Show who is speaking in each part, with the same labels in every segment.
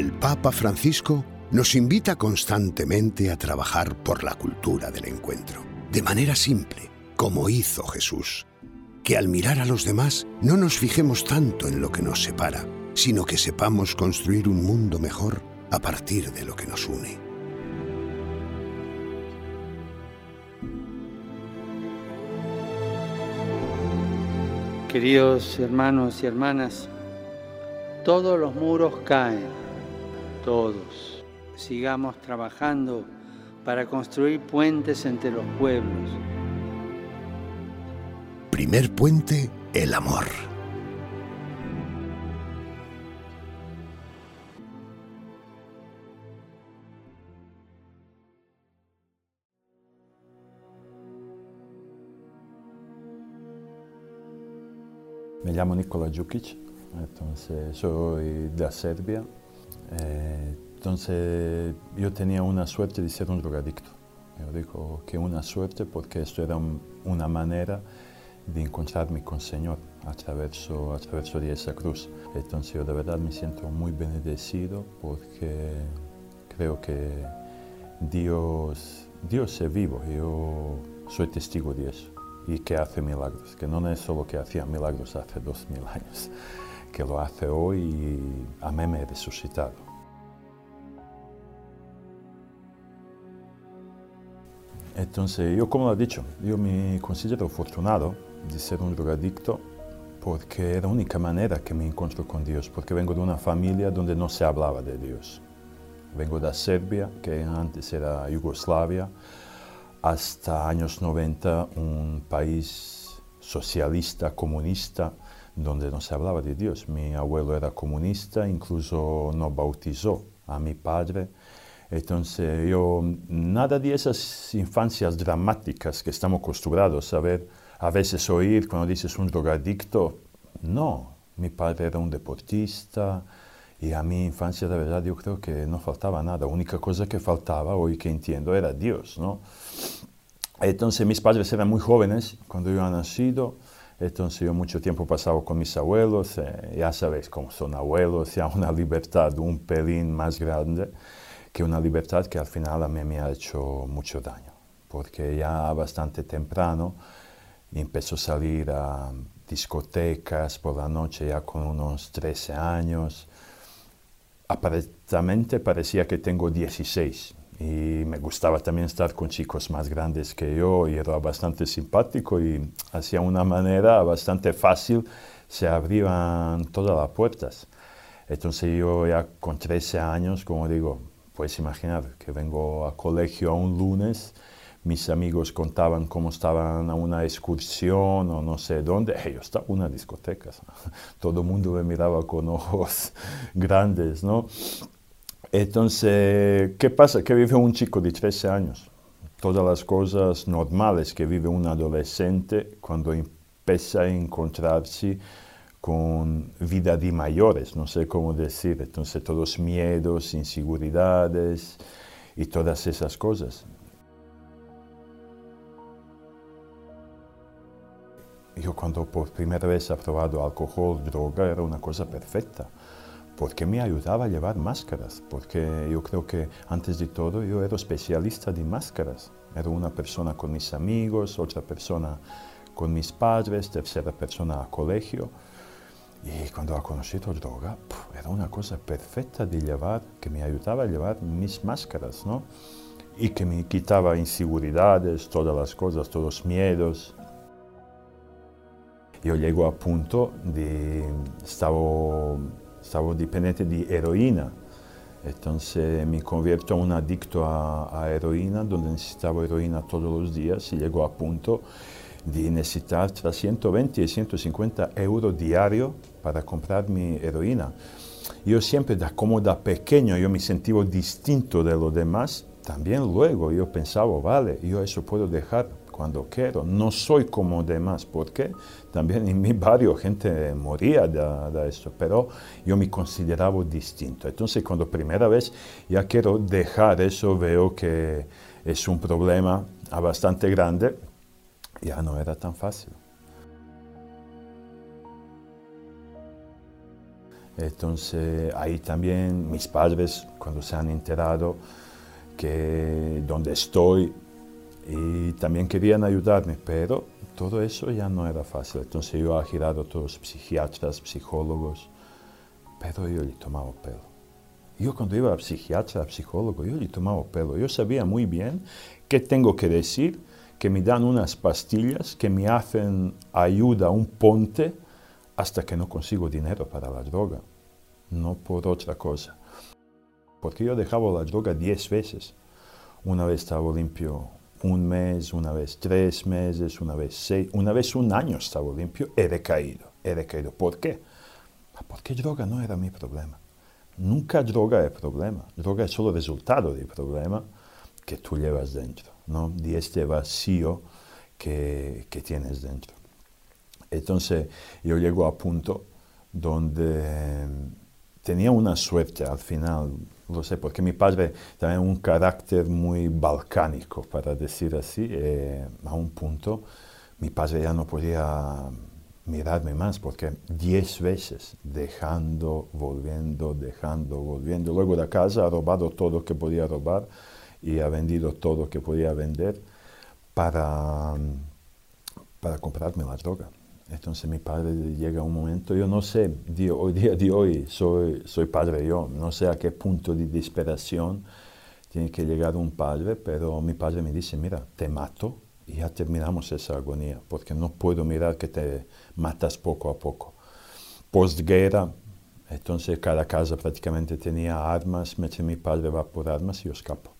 Speaker 1: El Papa Francisco nos invita constantemente a trabajar por la cultura del encuentro, de manera simple, como hizo Jesús. Que al mirar a los demás no nos fijemos tanto en lo que nos separa, sino que sepamos construir un mundo mejor a partir de lo que nos une.
Speaker 2: Queridos hermanos y hermanas, todos los muros caen, todos. Sigamos trabajando para construir puentes entre los pueblos.
Speaker 1: Primer puente, el amor.
Speaker 3: Me llamo Nikola Djukic, entonces soy de Serbia. Eh, entonces yo tenía una suerte de ser un drogadicto. Yo digo que una suerte porque esto era una manera de encontrarme con el Señor a través, a través de esa cruz. Entonces yo de verdad me siento muy bendecido porque creo que Dios, Dios es vivo, yo soy testigo de eso y que hace milagros, que no es solo que hacía milagros hace dos mil años, que lo hace hoy a mí me he resucitado. Entonces, yo como lo he dicho, yo me considero afortunado de ser un drogadicto porque es la única manera que me encuentro con Dios, porque vengo de una familia donde no se hablaba de Dios. Vengo de Serbia, que antes era Yugoslavia, hasta años 90 un país socialista, comunista, donde no se hablaba de Dios. Mi abuelo era comunista, incluso no bautizó a mi padre. Entonces yo, nada de esas infancias dramáticas que estamos acostumbrados a ver, a veces oír cuando dices un drogadicto, no, mi padre era un deportista, y a mi infancia, de verdad, yo creo que no faltaba nada. La única cosa que faltaba, hoy que entiendo, era Dios, ¿no? Entonces, mis padres eran muy jóvenes cuando yo he nacido. Entonces, yo mucho tiempo pasaba con mis abuelos. Eh, ya sabéis cómo son abuelos, ya una libertad un pelín más grande que una libertad que al final a mí me ha hecho mucho daño. Porque ya bastante temprano empezó a salir a discotecas por la noche ya con unos 13 años aparentemente parecía que tengo 16 y me gustaba también estar con chicos más grandes que yo y era bastante simpático y hacía una manera bastante fácil se abrían todas las puertas. Entonces yo ya con 13 años, como digo, puedes imaginar que vengo a colegio a un lunes mis amigos contaban cómo estaban a una excursión o no sé dónde, yo estaba en una discoteca, todo el mundo me miraba con ojos grandes, ¿no? Entonces, ¿qué pasa? Que vive un chico de 13 años, todas las cosas normales que vive un adolescente cuando empieza a encontrarse con vida de mayores, no sé cómo decir, entonces todos miedos, inseguridades y todas esas cosas. Yo cuando por primera vez he probado alcohol, droga, era una cosa perfecta, porque me ayudaba a llevar máscaras, porque yo creo que antes de todo yo era especialista de máscaras. Era una persona con mis amigos, otra persona con mis padres, tercera persona a colegio. Y cuando he conocido droga, era una cosa perfecta de llevar, que me ayudaba a llevar mis máscaras, ¿no? Y que me quitaba inseguridades, todas las cosas, todos los miedos, yo llego a punto de, estaba, estaba dependiente de heroína, entonces me convierto en un adicto a, a, heroína, donde necesitaba heroína todos los días y llego a punto de necesitar entre 120 y 150 euros diarios para comprar mi heroína. Yo siempre, como de pequeño, yo me sentía distinto de los demás, también luego yo pensaba, vale, yo eso puedo dejar cuando quiero. No soy como demás, porque también en mi barrio gente moría de, esto, pero yo me consideraba distinto. Entonces, cuando primera vez ya quiero dejar eso, veo que es un problema bastante grande, ya no era tan fácil. Entonces ahí también mis padres, cuando se han enterado que donde estoy, y también querían ayudarme, pero todo eso ya no era fácil. Entonces yo he girado a todos psiquiatras, psicólogos, pero yo le tomaba pelo. Yo cuando iba a psiquiatra, a psicólogo, yo le tomaba pelo. Yo sabía muy bien qué tengo que decir, que me dan unas pastillas que me hacen ayuda, un ponte, hasta que no consigo dinero para la droga, no por otra cosa. Porque yo dejaba la droga diez veces. Una vez estaba limpio un mes, una vez tres meses, una vez seis, una vez un año estaba limpio, he decaído, he decaído. ¿Por qué? Porque droga no era mi problema. Nunca droga es problema. Droga es solo resultado del problema que tú llevas dentro, ¿no? De este vacío que, que tienes dentro. Entonces yo llego a punto donde tenía una suerte al final, lo sé, porque mi padre tenía un carácter muy balcánico, para decir así, eh, a un punto mi padre ya no podía mirarme más, porque diez veces dejando, volviendo, dejando, volviendo. Luego de casa ha robado todo lo que podía robar y ha vendido todo lo que podía vender para, para comprarme la droga. Entonces mi padre llega un momento, yo no sé, hoy día de hoy soy, soy padre yo, no sé a qué punto de desesperación tiene que llegar un padre, pero mi padre me dice, mira, te mato y ya terminamos esa agonía, porque no puedo mirar que te matas poco a poco. Postguerra, entonces cada casa prácticamente tenía armas, me mi padre va por armas y yo escapo.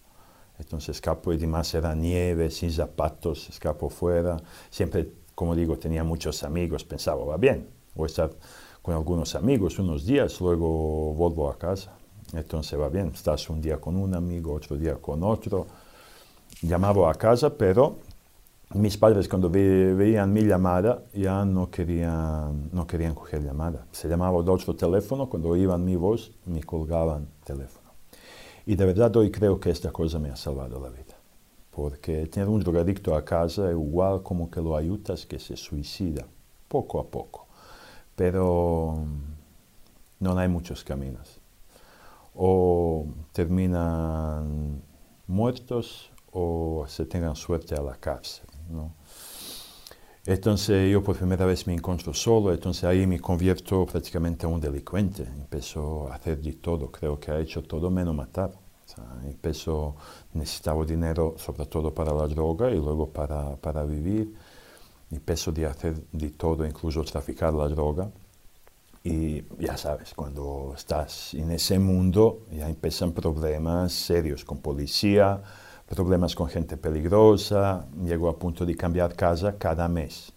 Speaker 3: Entonces escapo y además era nieve, sin zapatos, escapo fuera, siempre como digo, tenía muchos amigos, pensaba, va bien, voy a estar con algunos amigos unos días, luego vuelvo a casa. Entonces va bien, estás un día con un amigo, otro día con otro. Llamaba a casa, pero mis padres cuando veían mi llamada ya no querían, no querían coger llamada. Se llamaba de otro teléfono, cuando oían mi voz me colgaban teléfono. Y de verdad hoy creo que esta cosa me ha salvado la vida porque tener un drogadicto a casa es igual como que lo ayudas que se suicida, poco a poco. Pero mm, no hay muchos caminos. O terminan muertos o se tengan suerte a la cárcel. Entonces yo por primera vez me encuentro solo, entonces ahí me convierto prácticamente a un delincuente. Empezó a hacer de todo, creo que ha hecho todo menos matar. Empezó, necesitaba dinero sobre todo para la droga y luego para, para vivir. Empezó de hacer de todo, incluso traficar la droga. Y ya sabes, cuando estás en ese mundo ya empiezan problemas serios con policía, problemas con gente peligrosa. Llego a punto de cambiar casa cada mes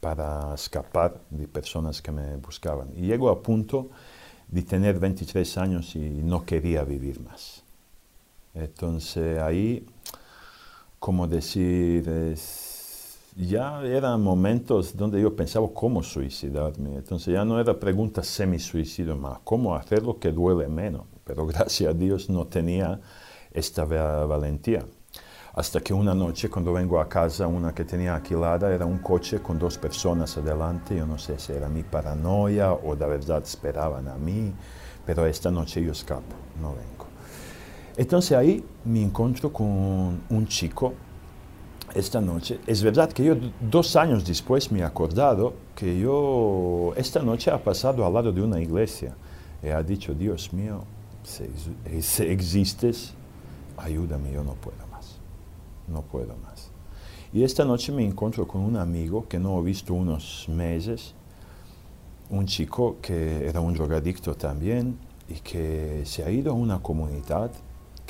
Speaker 3: para escapar de personas que me buscaban. Y llego a punto de tener 23 años y no quería vivir más. Entonces ahí, como decir, ya eran momentos donde yo pensaba cómo suicidarme. Entonces ya no era pregunta semi-suicidio más, cómo hacerlo que duele menos. Pero gracias a Dios no tenía esta valentía. Hasta que una noche, cuando vengo a casa, una que tenía alquilada era un coche con dos personas adelante. Yo no sé si era mi paranoia o de verdad esperaban a mí, pero esta noche yo escapo, no vengo. Entonces ahí me encuentro con un chico esta noche. Es verdad que yo dos años después me he acordado que yo esta noche ha pasado al lado de una iglesia y ha dicho, Dios mío, si, existes, ayúdame, yo no puedo más, no puedo más. Y esta noche me encuentro con un amigo que no he visto unos meses, un chico que era un drogadicto también y que se ha ido a una comunidad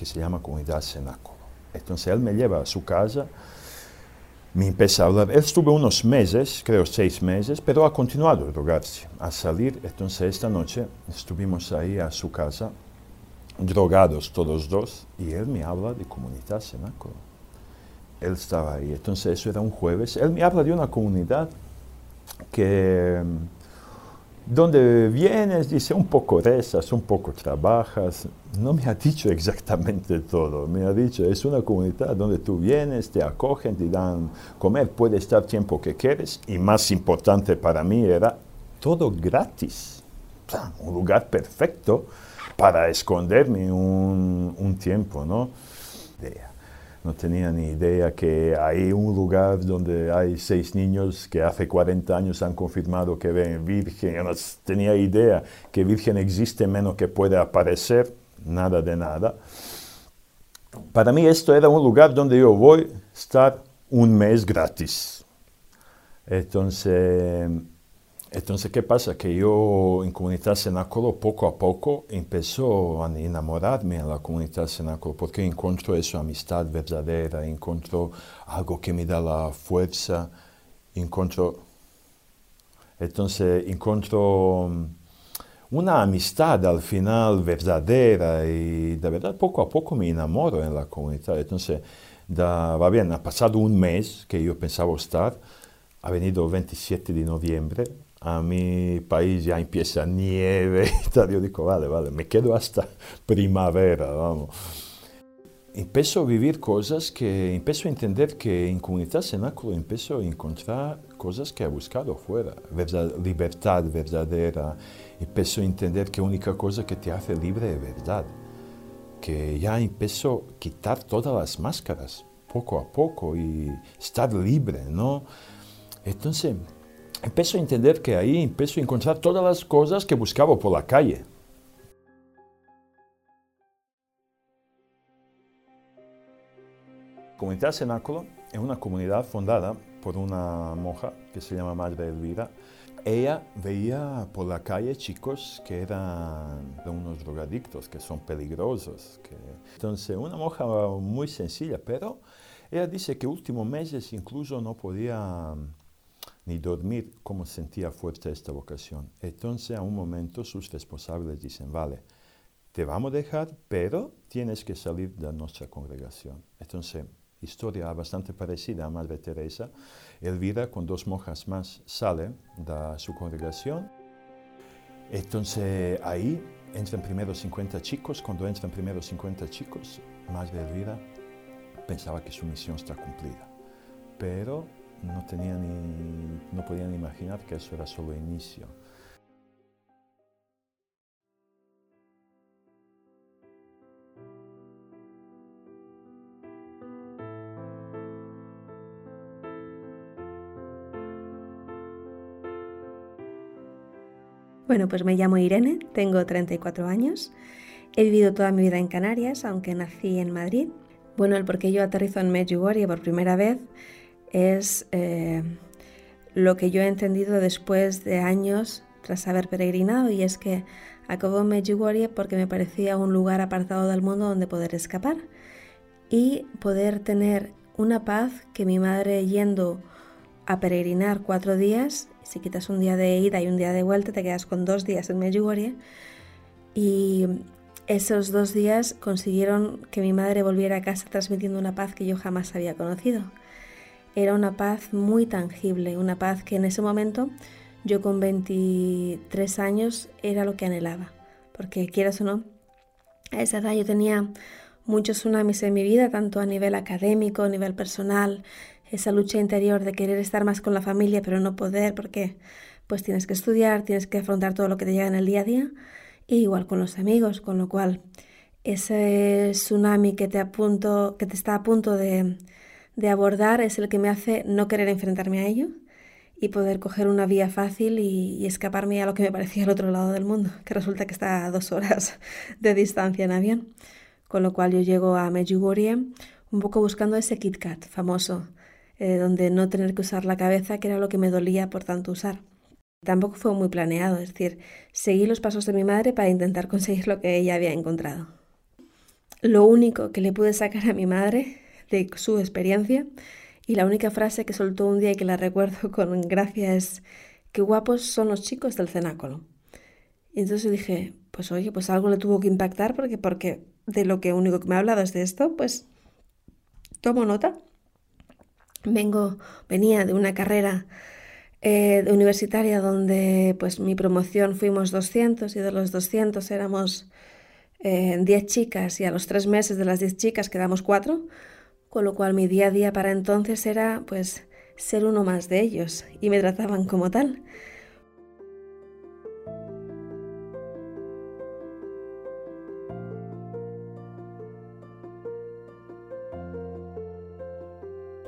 Speaker 3: que se llama Comunidad Cenáculo. Entonces él me lleva a su casa, me empieza a hablar. Él estuvo unos meses, creo seis meses, pero ha continuado a drogarse, a salir. Entonces esta noche estuvimos ahí a su casa, drogados todos dos, y él me habla de Comunidad Cenáculo. Él estaba ahí. Entonces eso era un jueves. Él me habla de una comunidad que donde vienes, dice, un poco rezas, un poco trabajas. No me ha dicho exactamente todo. Me ha dicho, es una comunidad donde tú vienes, te acogen, te dan comer, puedes estar tiempo que quieres. Y más importante para mí era todo gratis. un lugar perfecto para esconderme un, un tiempo, ¿no? No tenía ni idea que hay un lugar donde hay seis niños que hace 40 años han confirmado que ven virgen. No tenía idea que virgen existe menos que puede aparecer, nada de nada. Para mí esto era un lugar donde yo voy a estar un mes gratis. Entonces, entonces, ¿qué pasa? Que yo en Comunidad Cenáculo poco a poco empezó a enamorarme en la Comunidad Cenáculo porque encuentro esa amistad verdadera, encuentro algo que me da la fuerza, encuentro, entonces encuentro mm, una amistad al final verdadera y de verdad poco a poco me enamoro en la comunidad. Entonces, va bien, ha pasado un mes que yo pensaba estar, ha venido el 27 de noviembre, a mi país ya empieza nieve y tal. Yo digo, vale, vale, me quedo hasta primavera, vamos. Empiezo a vivir cosas que, empiezo a entender que en comunidad cenáculo empiezo a encontrar cosas que he buscado fuera, verdad, libertad verdadera, empiezo a entender que única cosa que te hace libre es verdad, que ya empiezo a quitar todas las máscaras, poco a poco, y estar libre, ¿no? Entonces, empiezo a entender que ahí empiezo a encontrar todas las cosas que buscaba por la calle. Comunidad Cenáculo es una comunidad fundada por una monja que se llama Madre Elvira. Ella veía por la calle chicos que eran unos drogadictos, que son peligrosos. Que... Entonces, una monja muy sencilla, pero ella dice que últimos meses incluso no podía ni dormir como sentía fuerte esta vocación. Entonces a un momento sus responsables dicen, vale, te vamos a dejar, pero tienes que salir de nuestra congregación. Entonces, historia bastante parecida a Madre Teresa. Elvira con dos monjas más sale de su congregación. Entonces ahí entran primero 50 chicos. Cuando entran primero 50 chicos, Madre Elvira pensaba que su misión está cumplida. Pero no, tenía ni, no podían imaginar que eso era solo inicio.
Speaker 4: Bueno, pues me llamo Irene, tengo 34 años. He vivido toda mi vida en Canarias, aunque nací en Madrid. Bueno, el por qué yo aterrizo en Medjugorje por primera vez es eh, lo que yo he entendido después de años tras haber peregrinado y es que acabó Medjugorje porque me parecía un lugar apartado del mundo donde poder escapar y poder tener una paz que mi madre yendo a peregrinar cuatro días, si quitas un día de ida y un día de vuelta te quedas con dos días en Medjugorje y esos dos días consiguieron que mi madre volviera a casa transmitiendo una paz que yo jamás había conocido era una paz muy tangible, una paz que en ese momento yo con 23 años era lo que anhelaba, porque quieras o no, a esa edad yo tenía muchos tsunamis en mi vida, tanto a nivel académico, a nivel personal, esa lucha interior de querer estar más con la familia pero no poder porque pues tienes que estudiar, tienes que afrontar todo lo que te llega en el día a día, y igual con los amigos, con lo cual ese tsunami que te, apunto, que te está a punto de, de abordar es el que me hace no querer enfrentarme a ello y poder coger una vía fácil y, escaparme a lo que me parecía el otro lado del mundo, que resulta que está a dos horas de distancia en avión. Con lo cual yo llego a Medjugorje un poco buscando ese Kit Kat famoso, eh, donde no tener que usar la cabeza, que era lo que me dolía por tanto usar. Tampoco fue muy planeado, es decir, seguí los pasos de mi madre para intentar conseguir lo que ella había encontrado. Lo único que le pude sacar a mi madre de su experiencia y la única frase que soltó un día y que la recuerdo con gracia es qué guapos son los chicos del cenáculo. Y entonces dije, pues oye, pues algo le tuvo que impactar porque, porque de lo que único que me ha hablado es de esto, pues tomo nota. Vengo, venía de una carrera eh, universitaria donde pues mi promoción fuimos 200 y de los 200 éramos 10 eh, chicas y a los tres meses de las 10 chicas quedamos cuatro con lo cual mi día a día para entonces era pues ser uno más de ellos y me trataban como tal.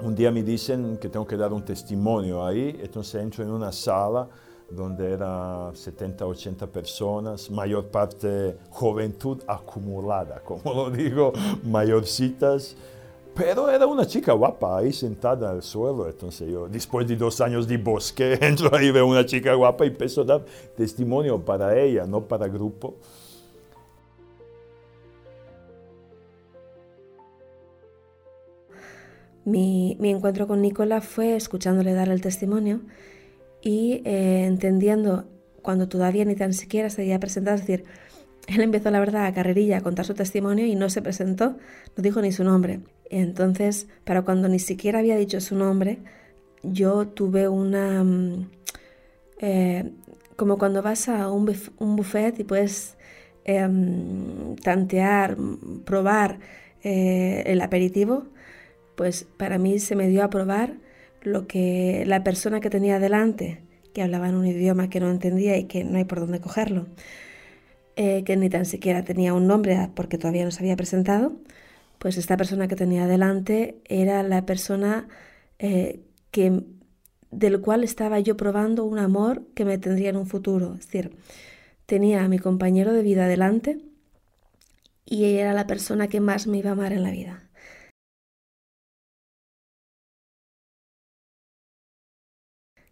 Speaker 3: Un día me dicen que tengo que dar un testimonio ahí, entonces entro en una sala donde era 70, 80 personas, mayor parte juventud acumulada, como lo digo, mayorcitas. Pero era una chica guapa ahí sentada al suelo. Entonces yo, después de dos años de bosque, entro ahí, veo una chica guapa y empiezo a dar testimonio para ella, no para grupo.
Speaker 4: Mi, encuentro con Nicola fue escuchándole dar el testimonio y eh, entendiendo cuando todavía ni tan siquiera se había presentado, es decir, él empezó la verdad a carrerilla a contar su testimonio y no se presentó, no dijo ni su nombre. Entonces, para cuando ni siquiera había dicho su nombre, yo tuve una... Mm, eh, como cuando vas a un, buffet y puedes em, tantear, probar eh, el aperitivo, pues para mí se me dio a probar lo que la persona que tenía delante, que hablaba en un idioma que no entendía y que no hay por dónde cogerlo, eh, que ni tan siquiera tenía un nombre porque todavía no se había presentado, pues esta persona que tenía delante era la persona eh, que, del cual estaba yo probando un amor que me tendría en un futuro. Es decir, tenía a mi compañero de vida delante y ella era la persona que más me iba a amar en la vida.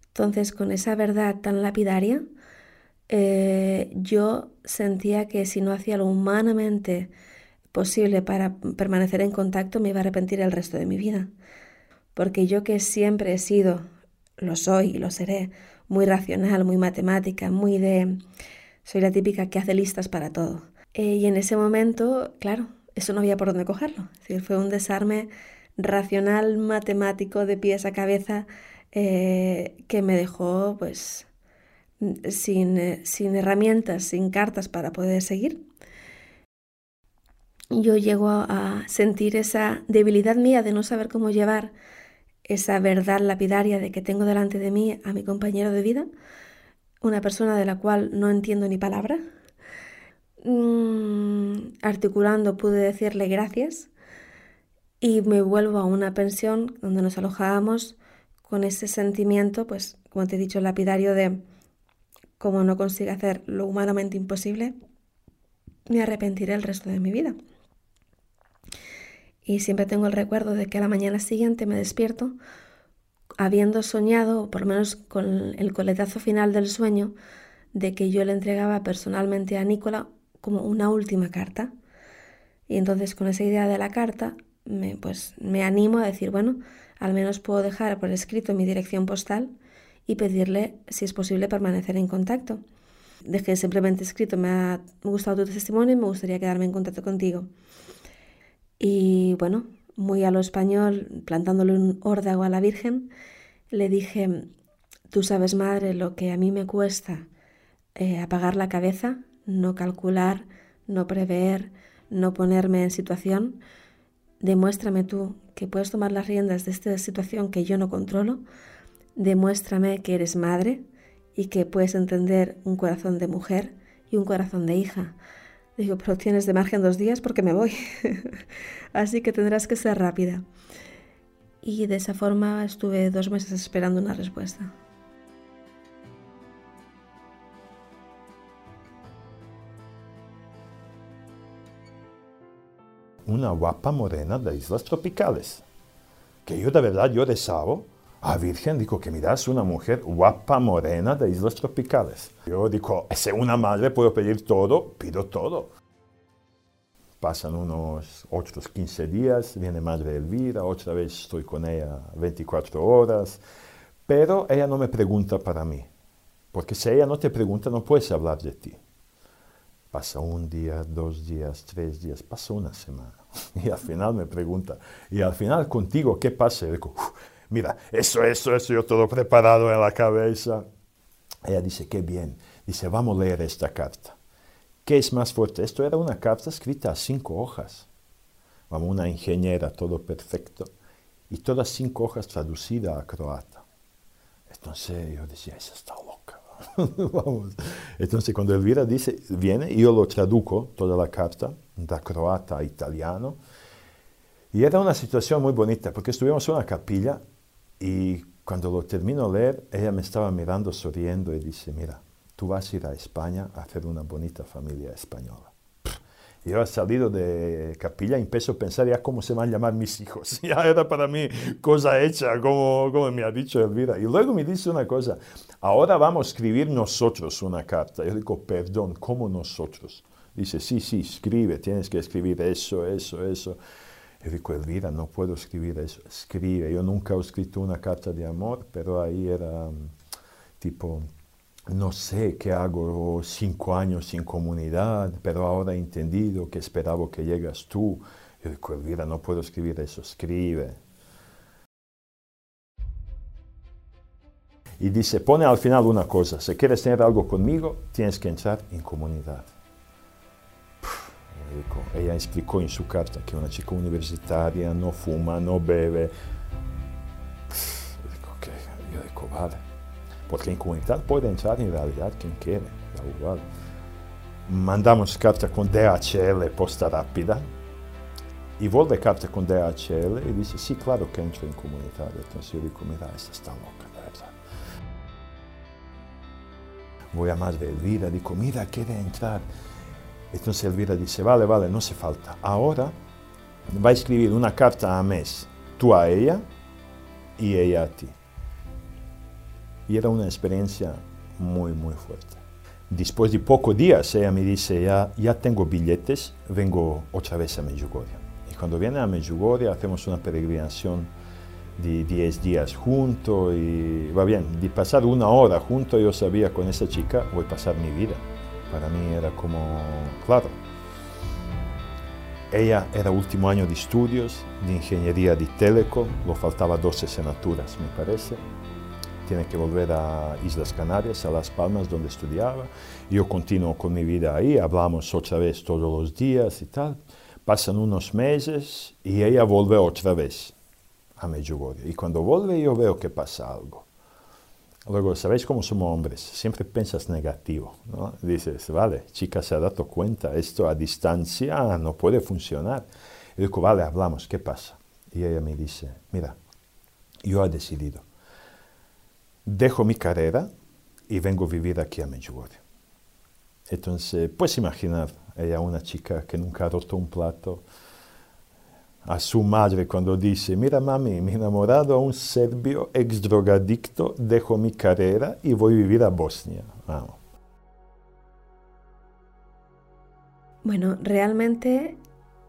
Speaker 4: Entonces, con esa verdad tan lapidaria, eh, yo sentía que si no hacía lo humanamente posible para permanecer en contacto, me iba a arrepentir el resto de mi vida. Porque yo que siempre he sido, lo soy y lo seré, muy racional, muy matemática, muy de... Soy la típica que hace listas para todo. Eh, y en ese momento, claro, eso no había por dónde cogerlo. fue un desarme racional, matemático, de pies a cabeza, eh, que me dejó pues sin, eh, sin herramientas, sin cartas para poder seguir. Yo llego a, sentir esa debilidad mía de no saber cómo llevar esa verdad lapidaria de que tengo delante de mí a mi compañero de vida, una persona de la cual no entiendo ni palabra. Mm, articulando pude decirle gracias y me vuelvo a una pensión donde nos alojábamos con ese sentimiento, pues, como te he dicho, lapidario de como no consiga hacer lo humanamente imposible, me arrepentiré el resto de mi vida. Y siempre tengo el recuerdo de que a la mañana siguiente me despierto habiendo soñado, o por lo menos con el coletazo final del sueño, de que yo le entregaba personalmente a Nicola como una última carta. Y entonces con esa idea de la carta, me, pues me animo a decir, bueno, al menos puedo dejar por escrito mi dirección postal y pedirle, si es posible, permanecer en contacto. Dejé simplemente escrito, me ha gustado tu testimonio y me gustaría quedarme en contacto contigo. Y bueno, muy a lo español, plantándole un órdago a la Virgen, le dije, tú sabes, madre, lo que a mí me cuesta eh, apagar la cabeza, no calcular, no prever, no ponerme en situación. Demuéstrame tú que puedes tomar las riendas de esta situación que yo no controlo, demuéstrame que eres madre y que puedes entender un corazón de mujer y un corazón de hija. Digo, pero tienes de margen dos días porque me voy. Así que tendrás que ser rápida. Y de esa forma estuve dos meses esperando una respuesta.
Speaker 3: una guapa morena de islas tropicales. Que yo de verdad, yo rezaba a Virgen, digo, que miras una mujer guapa morena de islas tropicales. Yo digo, si una madre puedo pedir todo, pido todo. Pasan unos otros 15 días, viene Madre Elvira, otra vez estoy con ella 24 horas, pero ella no me pregunta para mí, porque si ella no te pregunta no puedes hablar de ti. Pasa un día, dos días, tres días, pasa una semana. Y al final me pregunta, y al final contigo, ¿qué pasa? Y digo, mira, eso, eso, eso, yo todo preparado en la cabeza. Ella dice, qué bien. Dice, vamos a leer esta carta. ¿Qué es más fuerte? Esto era una carta escrita a cinco hojas. Vamos, una ingeniera, todo perfecto. Y todas cinco hojas traducidas a croata. Entonces yo decía, esa está loca. Vamos. Entonces cuando Elvira dice, viene, yo lo traduco, toda la carta, da croata a italiano. Y era una situación muy bonita, porque estuvimos en una capilla y cuando lo termino de leer, ella me estaba mirando, sonriendo y dice, mira, tú vas a ir a España a hacer una bonita familia española. Y yo he salido de capilla y empiezo a pensar ya cómo se van a llamar mis hijos. Ya era para mí cosa hecha, como, como me ha dicho Elvira. Y luego me dice una cosa, ahora vamos a escribir nosotros una carta. Yo digo, perdón, ¿cómo nosotros? Dice, sí, sí, escribe, tienes que escribir eso, eso, eso. Digo, Elvira, no puedo escribir eso. Escribe. Yo nunca he escrito una carta de amor, pero ahí era mm, tipo no sé qué hago cinco años sin comunidad, pero ahora he entendido que esperaba que llegas tú. Digo, Elvira, no puedo escribir eso, escribe. Y dice, pone al final una cosa, si quieres tener algo conmigo, tienes que entrar en comunidad. Ella explicó en su carta que una chica universitaria no fuma, no bebe. Yo digo, okay. yo digo, vale. Porque en comunidad puede entrar en realidad quien quiere, igual. Mandamos carta con DHL, posta rápida, y vuelve carta con DHL y dice, sí, claro que entro en comunidad. Entonces yo digo, mira, esta está loca, de verdad. Voy a más de Elvira, digo, mira, quiere entrar. Entonces Elvira dice, vale, vale, no hace falta. Ahora va a escribir una carta a mes, tú a ella y ella a ti. Y era una experiencia muy, muy fuerte. Después de pocos días, ella me dice, ya, ya tengo billetes, vengo otra vez a Medjugorje. Y cuando viene a Medjugorje hacemos una peregrinación de 10 días juntos y va bien, de pasar una hora juntos yo sabía con esa chica voy a pasar mi vida. Para mí era como, claro, ella era último año de estudios de ingeniería de telecom, lo faltaba 12 asignaturas me parece tiene que volver a Islas Canarias, a Las Palmas, donde estudiaba. Yo continúo con mi vida ahí, hablamos otra vez todos los días y tal. Pasan unos meses y ella vuelve otra vez a Medjugorje. Y cuando vuelve yo veo que pasa algo. Luego, ¿sabéis cómo somos hombres? Siempre piensas negativo, ¿no? Dices, vale, chica se ha dado cuenta, esto a distancia no puede funcionar. Y digo, vale, hablamos, ¿qué pasa? Y ella me dice, mira, yo he decidido, dejo mi carrera y vengo a vivir aquí a Medjugorje. Entonces, puedes imaginar, ella una chica que nunca ha roto un plato, a su madre cuando dice, mira mami, he enamorado a un serbio ex drogadicto, dejo mi carrera y voy a vivir a Bosnia.
Speaker 4: Bueno, realmente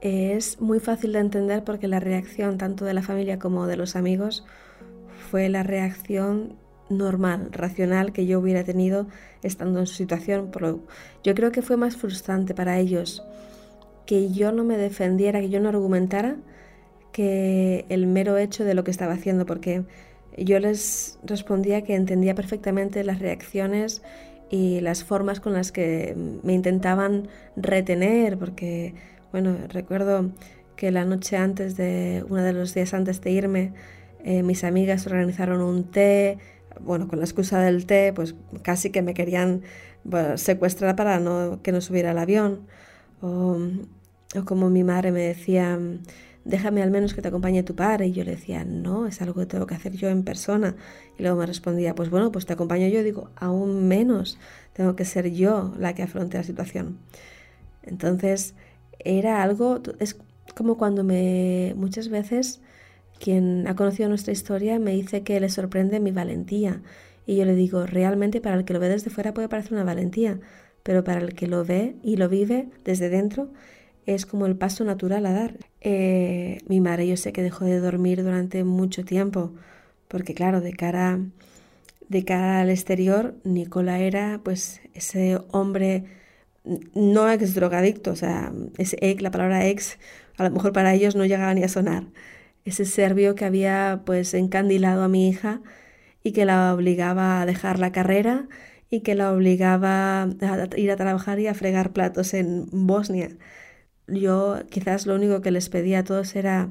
Speaker 4: es muy fácil de entender porque la reacción tanto de la familia como de los amigos fue la reacción normal, racional que yo hubiera tenido estando en su situación. Yo creo que fue más frustrante para ellos que yo no me defendiera, que yo no argumentara, que el mero hecho de lo que estaba haciendo, porque yo les respondía que entendía perfectamente las reacciones y las formas con las que me intentaban retener, porque, bueno, recuerdo que la noche antes de, uno de los días antes de irme, eh, mis amigas organizaron un té, bueno, con la excusa del té, pues casi que me querían secuestrar para no, que no subiera al avión. O, como mi madre me decía, déjame al menos que te acompañe tu padre. Y yo le decía, no, es algo que tengo que hacer yo en persona. Y luego me respondía, pues bueno, pues te acompaño yo. Digo, aún menos, tengo que ser yo la que afronte la situación. Entonces, era algo, es como cuando me, muchas veces quien ha conocido nuestra historia me dice que le sorprende mi valentía. Y yo le digo, realmente para el que lo ve desde fuera puede parecer una valentía, pero para el que lo ve y lo vive desde dentro es como el paso natural a dar. Eh, mi madre yo sé que dejó de dormir durante mucho tiempo, porque claro, de cara, de cara al exterior, Nicola era pues ese hombre no ex drogadicto, o sea, ese ex, la palabra ex a lo mejor para ellos no llegaba ni a sonar ese serbio que había pues encandilado a mi hija y que la obligaba a dejar la carrera y que la obligaba a ir a trabajar y a fregar platos en Bosnia. Yo quizás lo único que les pedía a todos era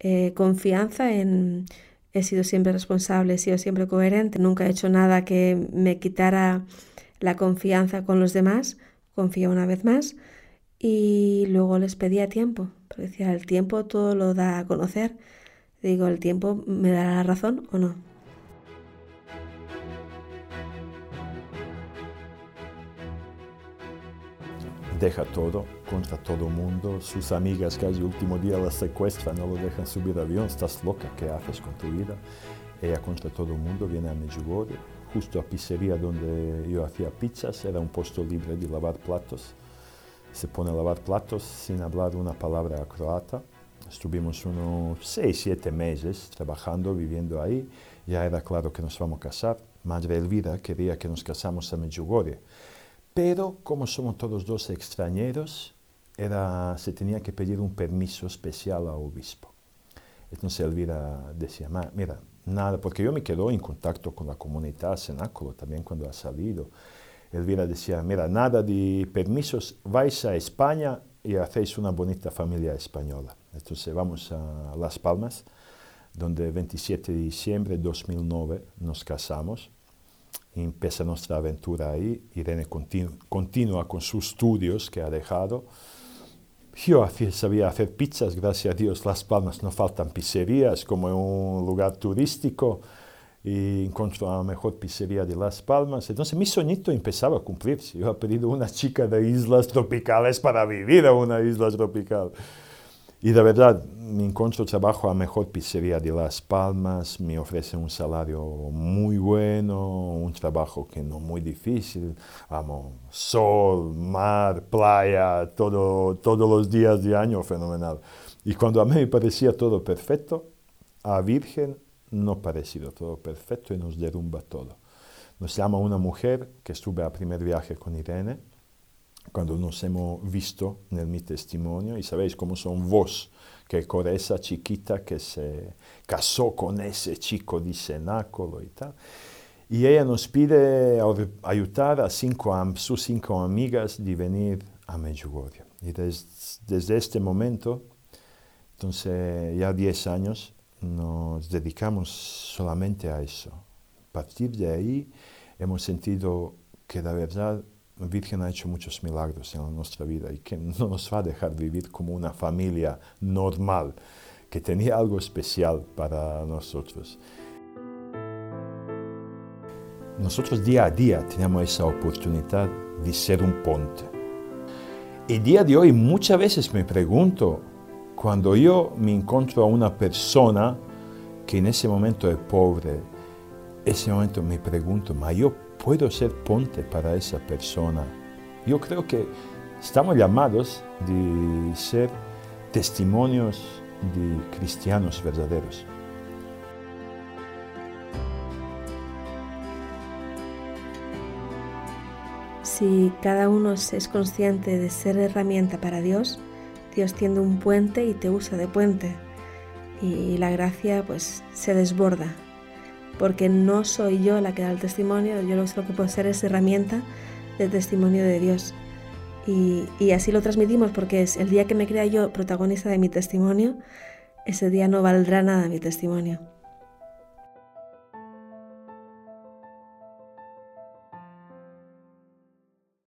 Speaker 4: eh, confianza en he sido siempre responsable, he sido siempre coherente, nunca he hecho nada que me quitara la confianza con los demás, confío una vez más Y luego les pedía tiempo, porque decía, el tiempo todo lo da a conocer. Digo, ¿el tiempo me dará la razón o no?
Speaker 3: Deja todo contra todo mundo. Sus amigas casi el último día la secuestran, no lo dejan subir avión. Estás loca, ¿qué haces con tu vida? Ella contra todo el mundo viene a Medjugorje, justo a pizzería donde yo hacía pizzas, era un puesto libre de lavar platos. Se pone a lavar platos sin hablar una palabra croata. Estuvimos unos seis, siete meses trabajando, viviendo ahí. Ya era claro que nos vamos a casar. Madre Elvira quería que nos casamos a Medjugorje pero como somos todos dos extranjeros, era, se tenía que pedir un permiso especial al obispo. Entonces Elvira decía, mira, nada, porque yo me quedo en contacto con la comunidad cenáculo también cuando ha salido. Elvira decía, mira, nada de permisos, vais a España y hacéis una bonita familia española. Entonces vamos a Las Palmas, donde el 27 de diciembre de 2009 nos casamos empieza nuestra aventura ahí. Irene continúa con sus estudios que ha dejado. Yo sabía hacer pizzas, gracias a Dios Las Palmas no faltan pizzerías, como un lugar turístico, y encontró la mejor pizzería de Las Palmas. Entonces mi soñito empezaba a cumplirse. Yo he pedido una chica de islas tropicales para vivir a una isla tropical. Y de verdad, me encuentro trabajo a mejor pizzería de Las Palmas, me ofrece un salario muy bueno, un trabajo que no muy difícil, amo sol, mar, playa, todo, todos los días de año, fenomenal. Y cuando a mí me parecía todo perfecto, a Virgen no parecido todo perfecto y nos derrumba todo. Nos llama una mujer que estuve a primer viaje con Irene, cuando nos hemos visto en mi testimonio y sabéis cómo son vos, que con esa chiquita que se casó con ese chico de cenáculo y tal. Y ella nos pide ayudar a cinco, sus cinco amigas de venir a Medjugorje. Y desde este momento, entonces ya 10 años, nos dedicamos solamente a eso. A partir de ahí hemos sentido que la verdad Virgen ha hecho muchos milagros en nuestra vida y que no nos va a dejar vivir como una familia normal, que tenía algo especial para nosotros. Nosotros día a día tenemos esa oportunidad de ser un ponte. Y día de hoy muchas veces me pregunto, cuando yo me encuentro a una persona que en ese momento es pobre, ese momento me pregunto, ¿ma yo puedo ser ponte para esa persona. Yo creo que estamos llamados de ser testimonios de cristianos verdaderos.
Speaker 4: Si cada uno es consciente de ser herramienta para Dios, Dios tiende un puente y te usa de puente. Y la gracia pues se desborda porque no soy yo la que da el testimonio, yo lo que puedo ser es herramienta de testimonio de Dios. Y, y, así lo transmitimos porque es el día que me crea yo protagonista de mi testimonio, ese día no valdrá nada mi testimonio.